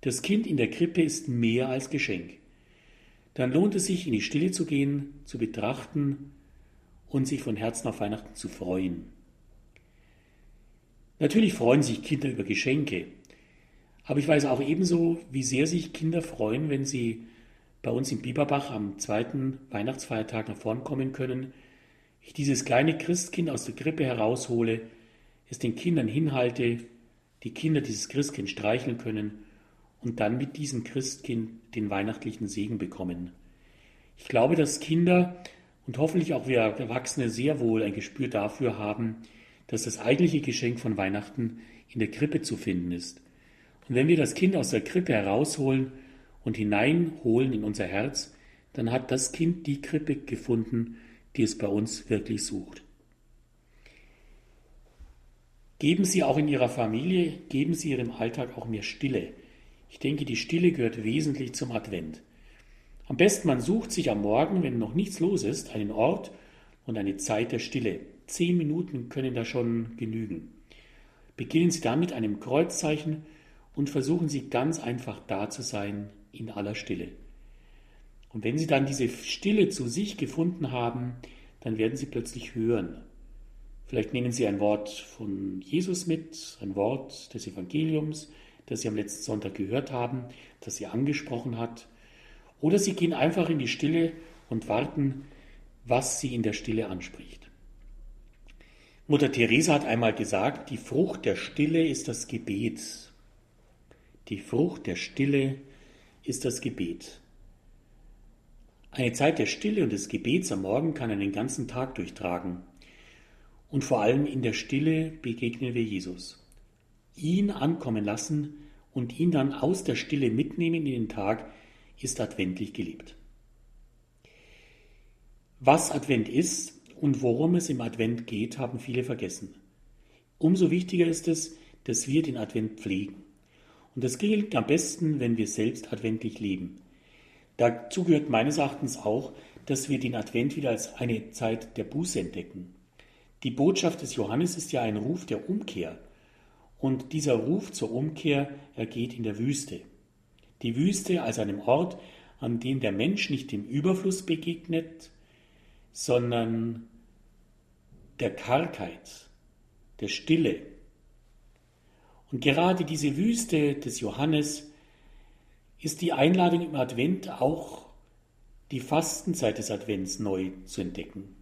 B: Das Kind in der Krippe ist mehr als Geschenk. Dann lohnt es sich, in die Stille zu gehen, zu betrachten und sich von Herzen auf Weihnachten zu freuen. Natürlich freuen sich Kinder über Geschenke, aber ich weiß auch ebenso, wie sehr sich Kinder freuen, wenn sie bei uns in Bieberbach am zweiten Weihnachtsfeiertag nach vorn kommen können, ich dieses kleine Christkind aus der Krippe heraushole, es den Kindern hinhalte, die Kinder dieses Christkind streicheln können und dann mit diesem Christkind den weihnachtlichen Segen bekommen. Ich glaube, dass Kinder und hoffentlich auch wir Erwachsene sehr wohl ein Gespür dafür haben, dass das eigentliche Geschenk von Weihnachten in der Krippe zu finden ist. Und wenn wir das Kind aus der Krippe herausholen und hineinholen in unser Herz, dann hat das Kind die Krippe gefunden, die es bei uns wirklich sucht. Geben Sie auch in Ihrer Familie, geben Sie Ihrem Alltag auch mehr Stille. Ich denke, die Stille gehört wesentlich zum Advent. Am besten man sucht sich am Morgen, wenn noch nichts los ist, einen Ort und eine Zeit der Stille. Zehn Minuten können da schon genügen. Beginnen Sie damit einem Kreuzzeichen und versuchen Sie ganz einfach da zu sein in aller Stille. Und wenn Sie dann diese Stille zu sich gefunden haben, dann werden Sie plötzlich hören. Vielleicht nehmen Sie ein Wort von Jesus mit, ein Wort des Evangeliums, das Sie am letzten Sonntag gehört haben, das Sie angesprochen hat. Oder Sie gehen einfach in die Stille und warten, was Sie in der Stille anspricht. Mutter Teresa hat einmal gesagt, die Frucht der Stille ist das Gebet. Die Frucht der Stille ist das Gebet. Eine Zeit der Stille und des Gebets am Morgen kann einen ganzen Tag durchtragen. Und vor allem in der Stille begegnen wir Jesus. Ihn ankommen lassen und ihn dann aus der Stille mitnehmen in den Tag ist adventlich gelebt. Was Advent ist, und worum es im Advent geht, haben viele vergessen. Umso wichtiger ist es, dass wir den Advent pflegen. Und das gilt am besten, wenn wir selbst adventlich leben. Dazu gehört meines Erachtens auch, dass wir den Advent wieder als eine Zeit der Buße entdecken. Die Botschaft des Johannes ist ja ein Ruf der Umkehr. Und dieser Ruf zur Umkehr ergeht in der Wüste. Die Wüste als einem Ort, an dem der Mensch nicht dem Überfluss begegnet, sondern der Kargheit, der Stille. Und gerade diese Wüste des Johannes ist die Einladung im Advent auch die Fastenzeit des Advents neu zu entdecken,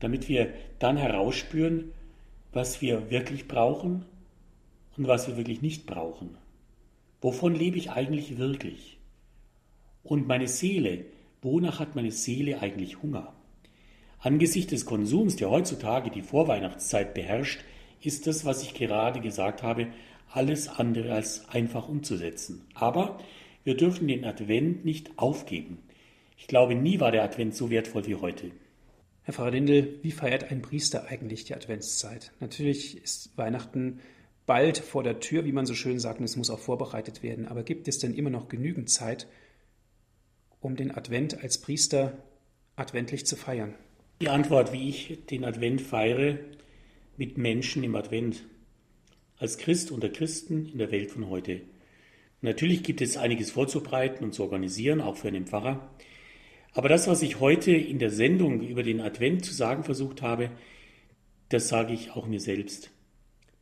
B: damit wir dann herausspüren, was wir wirklich brauchen und was wir wirklich nicht brauchen. Wovon lebe ich eigentlich wirklich? Und meine Seele, wonach hat meine Seele eigentlich Hunger? Angesichts des Konsums, der heutzutage die Vorweihnachtszeit beherrscht, ist das, was ich gerade gesagt habe, alles andere als einfach umzusetzen. Aber wir dürfen den Advent nicht aufgeben. Ich glaube, nie war der Advent so wertvoll wie heute.
A: Herr Pfarrer Lindel, wie feiert ein Priester eigentlich die Adventszeit? Natürlich ist Weihnachten bald vor der Tür, wie man so schön sagt, und es muss auch vorbereitet werden. Aber gibt es denn immer noch genügend Zeit, um den Advent als Priester adventlich zu feiern?
B: Die Antwort, wie ich den Advent feiere, mit Menschen im Advent. Als Christ unter Christen in der Welt von heute. Natürlich gibt es einiges vorzubereiten und zu organisieren, auch für einen Pfarrer. Aber das, was ich heute in der Sendung über den Advent zu sagen versucht habe, das sage ich auch mir selbst.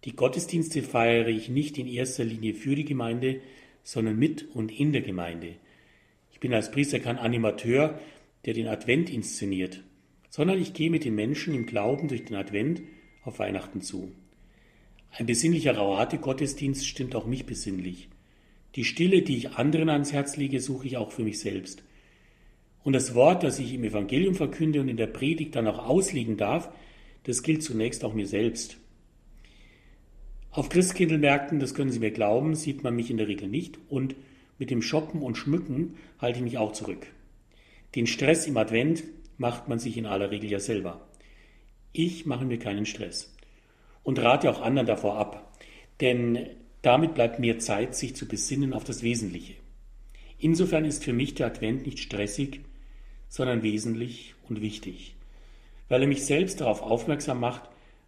B: Die Gottesdienste feiere ich nicht in erster Linie für die Gemeinde, sondern mit und in der Gemeinde. Ich bin als Priester kein Animateur, der den Advent inszeniert sondern ich gehe mit den Menschen im Glauben durch den Advent auf Weihnachten zu. Ein besinnlicher Rauate-Gottesdienst stimmt auch mich besinnlich. Die Stille, die ich anderen ans Herz lege, suche ich auch für mich selbst. Und das Wort, das ich im Evangelium verkünde und in der Predigt dann auch auslegen darf, das gilt zunächst auch mir selbst. Auf Christkindlmärkten, das können Sie mir glauben, sieht man mich in der Regel nicht und mit dem Shoppen und Schmücken halte ich mich auch zurück. Den Stress im Advent, macht man sich in aller Regel ja selber. Ich mache mir keinen Stress und rate auch anderen davor ab, denn damit bleibt mehr Zeit, sich zu besinnen auf das Wesentliche. Insofern ist für mich der Advent nicht stressig, sondern wesentlich und wichtig, weil er mich selbst darauf aufmerksam macht,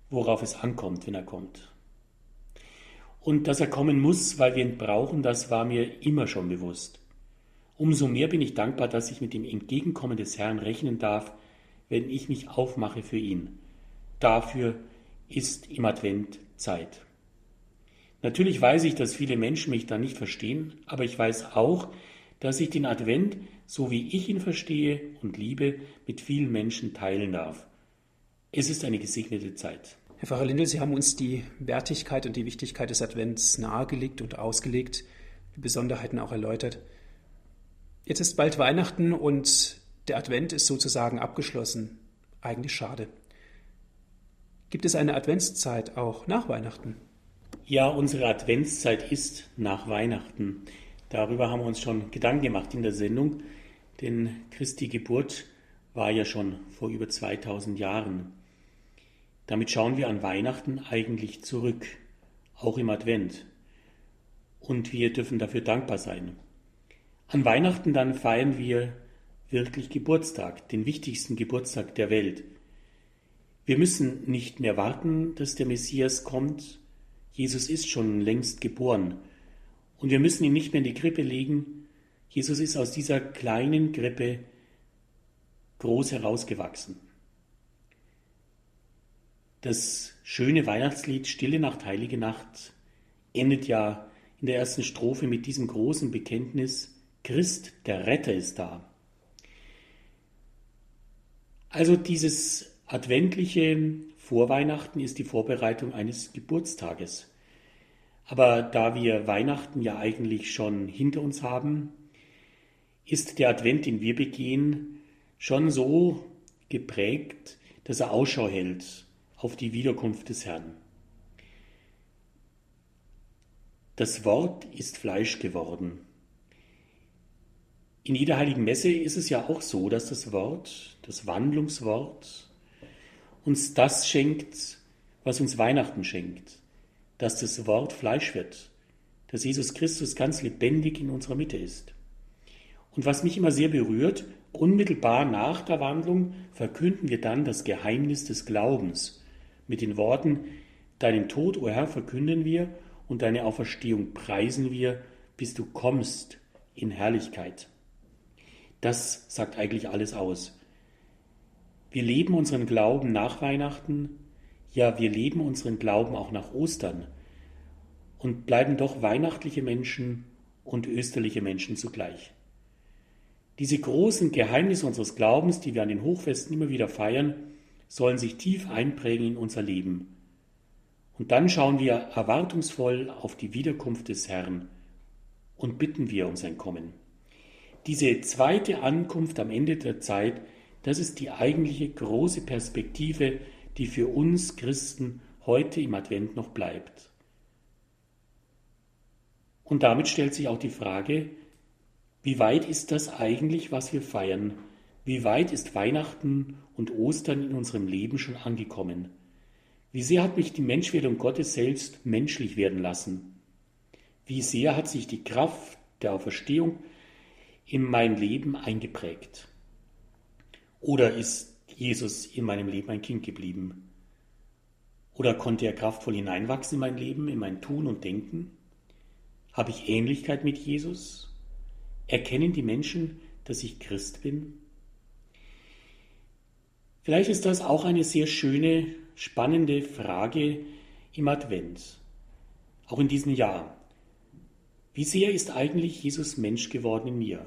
B: worauf es ankommt, wenn er kommt. Und dass er kommen muss, weil wir ihn brauchen, das war mir immer schon bewusst. Umso mehr bin ich dankbar, dass ich mit dem Entgegenkommen des Herrn rechnen darf, wenn ich mich aufmache für ihn. Dafür ist im Advent Zeit. Natürlich weiß ich, dass viele Menschen mich da nicht verstehen, aber ich weiß auch, dass ich den Advent, so wie ich ihn verstehe und liebe, mit vielen Menschen teilen darf. Es ist eine gesegnete Zeit.
A: Herr Pfarrer Lindel, Sie haben uns die Wertigkeit und die Wichtigkeit des Advents nahegelegt und ausgelegt, die Besonderheiten auch erläutert. Jetzt ist bald Weihnachten und der Advent ist sozusagen abgeschlossen. Eigentlich schade. Gibt es eine Adventszeit auch nach Weihnachten?
B: Ja, unsere Adventszeit ist nach Weihnachten. Darüber haben wir uns schon Gedanken gemacht in der Sendung, denn Christi Geburt war ja schon vor über 2000 Jahren. Damit schauen wir an Weihnachten eigentlich zurück, auch im Advent. Und wir dürfen dafür dankbar sein. An Weihnachten dann feiern wir wirklich Geburtstag, den wichtigsten Geburtstag der Welt. Wir müssen nicht mehr warten, dass der Messias kommt. Jesus ist schon längst geboren. Und wir müssen ihn nicht mehr in die Krippe legen. Jesus ist aus dieser kleinen Krippe groß herausgewachsen. Das schöne Weihnachtslied Stille Nacht, Heilige Nacht endet ja in der ersten Strophe mit diesem großen Bekenntnis, Christ, der Retter ist da. Also dieses adventliche Vorweihnachten ist die Vorbereitung eines Geburtstages. Aber da wir Weihnachten ja eigentlich schon hinter uns haben, ist der Advent, den wir begehen, schon so geprägt, dass er Ausschau hält auf die Wiederkunft des Herrn. Das Wort ist Fleisch geworden. In jeder heiligen Messe ist es ja auch so, dass das Wort, das Wandlungswort, uns das schenkt, was uns Weihnachten schenkt, dass das Wort Fleisch wird, dass Jesus Christus ganz lebendig in unserer Mitte ist. Und was mich immer sehr berührt, unmittelbar nach der Wandlung verkünden wir dann das Geheimnis des Glaubens, mit den Worten, Deinen Tod, o oh Herr, verkünden wir und deine Auferstehung preisen wir, bis du kommst in Herrlichkeit. Das sagt eigentlich alles aus. Wir leben unseren Glauben nach Weihnachten, ja, wir leben unseren Glauben auch nach Ostern und bleiben doch weihnachtliche Menschen und österliche Menschen zugleich. Diese großen Geheimnisse unseres Glaubens, die wir an den Hochfesten immer wieder feiern, sollen sich tief einprägen in unser Leben. Und dann schauen wir erwartungsvoll auf die Wiederkunft des Herrn und bitten wir um sein Kommen. Diese zweite Ankunft am Ende der Zeit, das ist die eigentliche große Perspektive, die für uns Christen heute im Advent noch bleibt. Und damit stellt sich auch die Frage, wie weit ist das eigentlich, was wir feiern? Wie weit ist Weihnachten und Ostern in unserem Leben schon angekommen? Wie sehr hat mich die Menschwerdung Gottes selbst menschlich werden lassen? Wie sehr hat sich die Kraft der Auferstehung in mein Leben eingeprägt? Oder ist Jesus in meinem Leben ein Kind geblieben? Oder konnte er kraftvoll hineinwachsen in mein Leben, in mein Tun und Denken? Habe ich Ähnlichkeit mit Jesus? Erkennen die Menschen, dass ich Christ bin? Vielleicht ist das auch eine sehr schöne, spannende Frage im Advent, auch in diesem Jahr. Wie sehr ist eigentlich Jesus Mensch geworden in mir?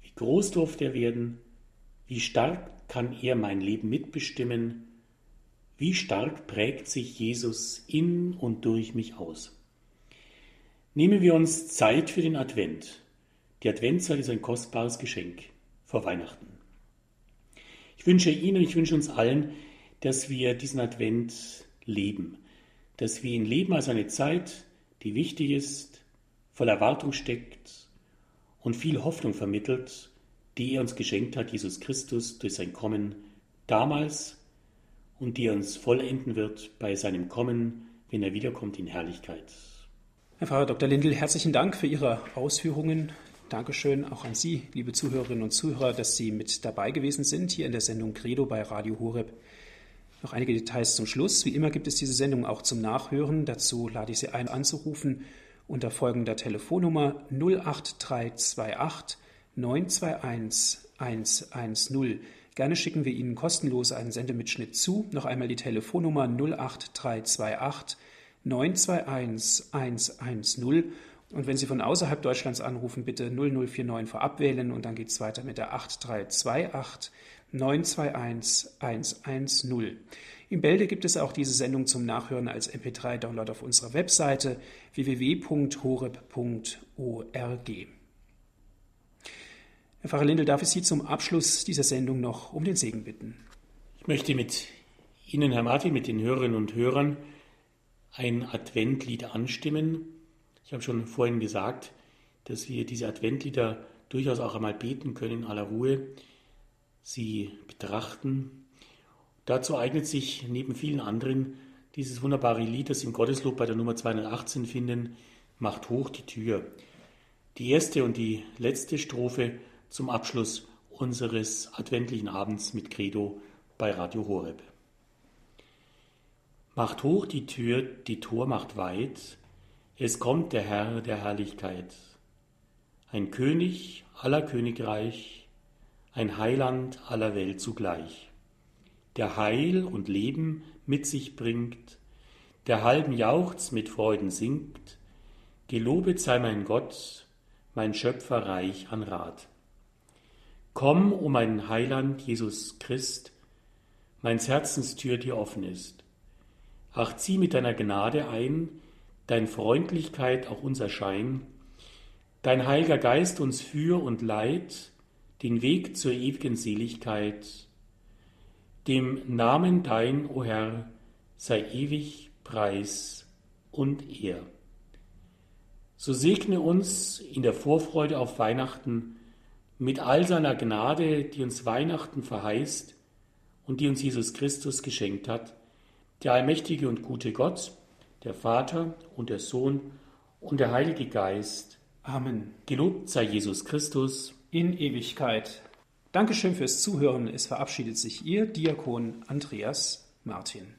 B: Wie groß durfte er werden? Wie stark kann er mein Leben mitbestimmen? Wie stark prägt sich Jesus in und durch mich aus? Nehmen wir uns Zeit für den Advent. Die Adventzeit ist ein kostbares Geschenk vor Weihnachten. Ich wünsche Ihnen, ich wünsche uns allen, dass wir diesen Advent leben, dass wir ihn leben als eine Zeit, die wichtig ist, voll Erwartung steckt und viel Hoffnung vermittelt, die er uns geschenkt hat, Jesus Christus, durch sein Kommen damals und die er uns vollenden wird bei seinem Kommen, wenn er wiederkommt in Herrlichkeit.
A: Herr Pfarrer Dr. Lindl, herzlichen Dank für Ihre Ausführungen Dankeschön auch an Sie, liebe Zuhörerinnen und Zuhörer, dass Sie mit dabei gewesen sind hier in der Sendung Credo bei Radio Horeb. Noch einige Details zum Schluss. Wie immer gibt es diese Sendung auch zum Nachhören. Dazu lade ich Sie ein, anzurufen unter folgender Telefonnummer 08328 921 110. Gerne schicken wir Ihnen kostenlos einen Sendemitschnitt zu. Noch einmal die Telefonnummer 08328 921 110. Und wenn Sie von außerhalb Deutschlands anrufen, bitte 0049 vorab wählen und dann geht es weiter mit der 8328 921 110. In Bälde gibt es auch diese Sendung zum Nachhören als MP3-Download auf unserer Webseite www.horeb.org. Herr Pfarrer Lindel, darf ich Sie zum Abschluss dieser Sendung noch um den Segen bitten?
B: Ich möchte mit Ihnen, Herr Martin, mit den Hörerinnen und Hörern ein Adventlied anstimmen. Ich habe schon vorhin gesagt, dass wir diese Adventlieder durchaus auch einmal beten können in aller Ruhe, sie betrachten. Dazu eignet sich neben vielen anderen dieses wunderbare Lied, das im Gotteslob bei der Nummer 218 finden, Macht hoch die Tür. Die erste und die letzte Strophe zum Abschluss unseres adventlichen Abends mit Credo bei Radio Horeb. Macht hoch die Tür, die Tor macht weit, es kommt der Herr der Herrlichkeit, ein König aller Königreich, ein Heiland aller Welt zugleich, der Heil und Leben mit sich bringt, der halben Jauchz mit Freuden singt, gelobet sei mein Gott, mein Schöpfer reich an Rat. Komm, o mein Heiland Jesus Christ, meins Herzenstür dir offen ist. Ach, zieh mit deiner Gnade ein, dein Freundlichkeit auch unser Schein, dein Heiliger Geist uns für und leid, den Weg zur ewigen Seligkeit. Dem Namen dein, o Herr, sei ewig Preis und Ehr. So segne uns in der Vorfreude auf Weihnachten, mit all seiner Gnade, die uns Weihnachten verheißt und die uns Jesus Christus geschenkt hat, der allmächtige und gute Gott, der Vater und der Sohn und der Heilige Geist.
A: Amen.
B: Gelobt sei Jesus Christus.
A: In Ewigkeit. Dankeschön fürs Zuhören. Es verabschiedet sich Ihr Diakon Andreas Martin.